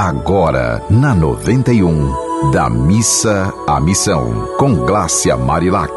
Agora, na 91, da missa à missão, com Glácia Marilac.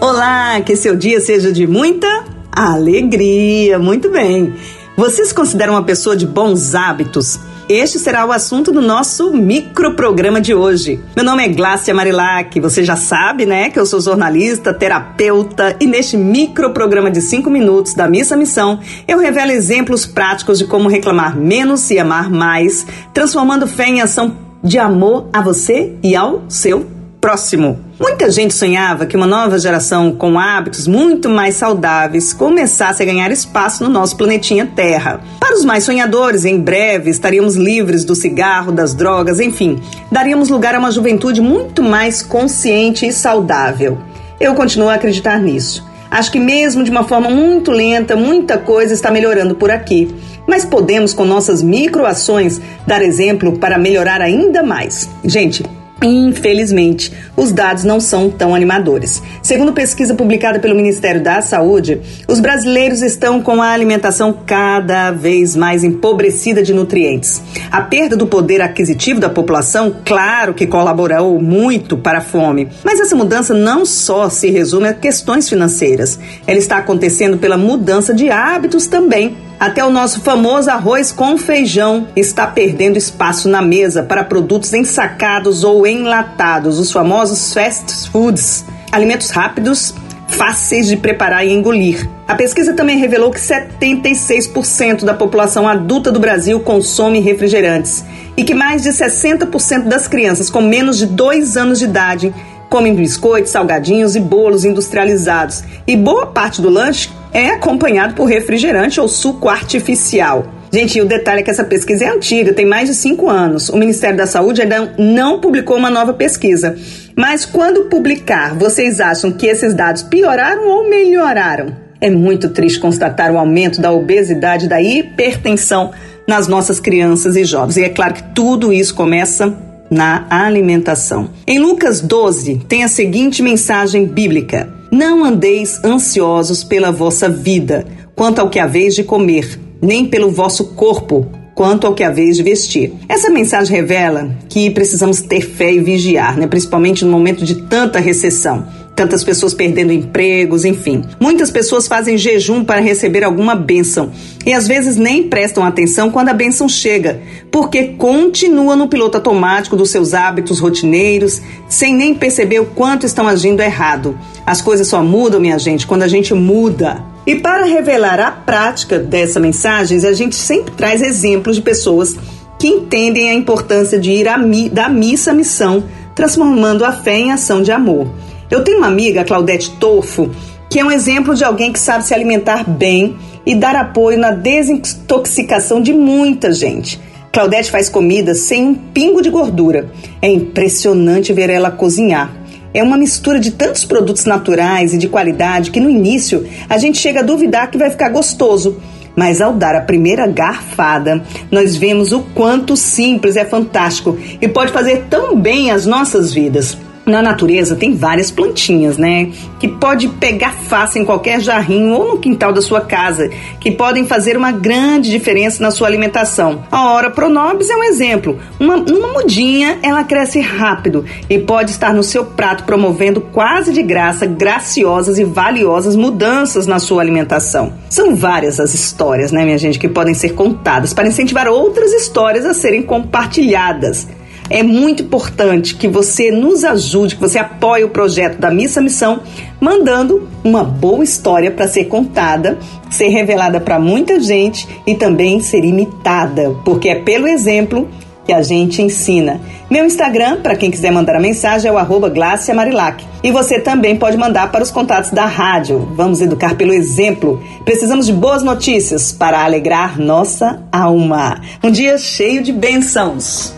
Olá, que seu dia seja de muita alegria. Muito bem. Vocês consideram uma pessoa de bons hábitos? Este será o assunto do nosso microprograma de hoje. Meu nome é Glácia Marilac, você já sabe, né, que eu sou jornalista, terapeuta e neste microprograma de 5 minutos da Missa Missão, eu revelo exemplos práticos de como reclamar menos e amar mais, transformando fé em ação de amor a você e ao seu próximo. Muita gente sonhava que uma nova geração com hábitos muito mais saudáveis começasse a ganhar espaço no nosso planetinha Terra. Para os mais sonhadores, em breve estaríamos livres do cigarro, das drogas, enfim, daríamos lugar a uma juventude muito mais consciente e saudável. Eu continuo a acreditar nisso. Acho que mesmo de uma forma muito lenta, muita coisa está melhorando por aqui. Mas podemos, com nossas microações, dar exemplo para melhorar ainda mais. Gente, Infelizmente, os dados não são tão animadores. Segundo pesquisa publicada pelo Ministério da Saúde, os brasileiros estão com a alimentação cada vez mais empobrecida de nutrientes. A perda do poder aquisitivo da população, claro que colaborou muito para a fome, mas essa mudança não só se resume a questões financeiras. Ela está acontecendo pela mudança de hábitos também. Até o nosso famoso arroz com feijão está perdendo espaço na mesa para produtos ensacados ou enlatados, os famosos fast foods, alimentos rápidos, fáceis de preparar e engolir. A pesquisa também revelou que 76% da população adulta do Brasil consome refrigerantes e que mais de 60% das crianças com menos de 2 anos de idade comem biscoitos, salgadinhos e bolos industrializados. E boa parte do lanche é acompanhado por refrigerante ou suco artificial. Gente, o detalhe é que essa pesquisa é antiga, tem mais de cinco anos. O Ministério da Saúde ainda não publicou uma nova pesquisa. Mas quando publicar, vocês acham que esses dados pioraram ou melhoraram? É muito triste constatar o aumento da obesidade e da hipertensão nas nossas crianças e jovens. E é claro que tudo isso começa na alimentação. Em Lucas 12, tem a seguinte mensagem bíblica: Não andeis ansiosos pela vossa vida, quanto ao que haveis de comer, nem pelo vosso corpo, quanto ao que haveis de vestir. Essa mensagem revela que precisamos ter fé e vigiar, né? principalmente no momento de tanta recessão tantas pessoas perdendo empregos, enfim. Muitas pessoas fazem jejum para receber alguma bênção e às vezes nem prestam atenção quando a bênção chega, porque continua no piloto automático dos seus hábitos rotineiros, sem nem perceber o quanto estão agindo errado. As coisas só mudam, minha gente, quando a gente muda. E para revelar a prática dessa mensagem, a gente sempre traz exemplos de pessoas que entendem a importância de ir mi da missa à missão, transformando a fé em ação de amor. Eu tenho uma amiga, Claudete Tofo, que é um exemplo de alguém que sabe se alimentar bem e dar apoio na desintoxicação de muita gente. Claudete faz comida sem um pingo de gordura. É impressionante ver ela cozinhar. É uma mistura de tantos produtos naturais e de qualidade que no início a gente chega a duvidar que vai ficar gostoso. Mas ao dar a primeira garfada, nós vemos o quanto simples é fantástico e pode fazer tão bem as nossas vidas. Na natureza tem várias plantinhas, né? Que pode pegar fácil em qualquer jarrinho ou no quintal da sua casa, que podem fazer uma grande diferença na sua alimentação. A Hora Pronobis é um exemplo. Uma, uma mudinha, ela cresce rápido e pode estar no seu prato promovendo quase de graça graciosas e valiosas mudanças na sua alimentação. São várias as histórias, né, minha gente, que podem ser contadas para incentivar outras histórias a serem compartilhadas. É muito importante que você nos ajude, que você apoie o projeto da Missa Missão, mandando uma boa história para ser contada, ser revelada para muita gente e também ser imitada, porque é pelo exemplo que a gente ensina. Meu Instagram, para quem quiser mandar a mensagem, é o arroba Marilac. E você também pode mandar para os contatos da rádio. Vamos educar pelo exemplo. Precisamos de boas notícias para alegrar nossa alma. Um dia cheio de bênçãos.